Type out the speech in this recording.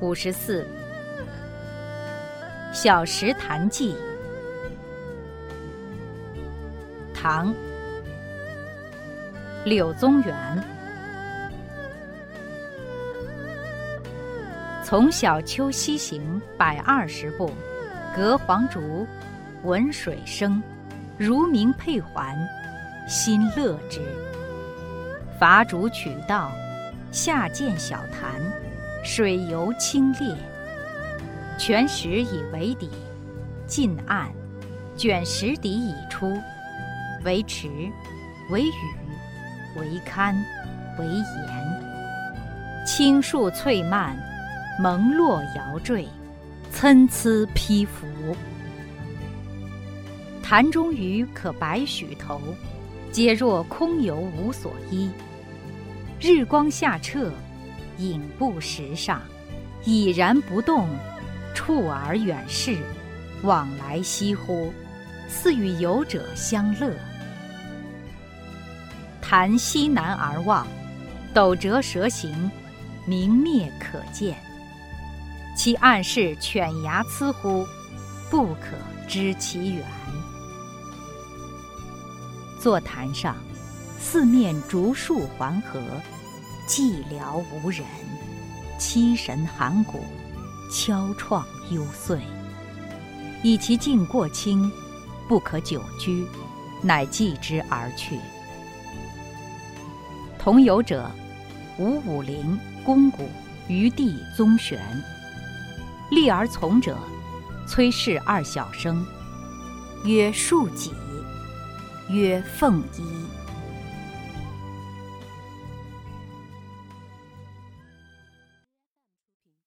五十四，《小石潭记》，唐，柳宗元。从小丘西行百二十步，隔黄竹，闻水声，如鸣佩环，心乐之。伐竹取道，下见小潭。水游清冽，泉石以为底，近岸，卷石底已出，为池，为屿，为堪，为岩。青树翠蔓，蒙络摇缀，参差披拂。潭中鱼可百许头，皆若空游无所依。日光下澈。影步石上，已然不动，触而远视，往来翕忽，似与游者相乐。潭西南而望，陡折蛇形，明灭可见。其岸势犬牙牁乎，不可知其远。坐潭上，四面竹树环合。寂寥无人，凄神寒骨，敲怆幽邃。以其境过清，不可久居，乃寄之而去。同游者，吴武陵、龚古、余弟宗玄。立而从者，崔氏二小生，曰庶几，曰凤衣。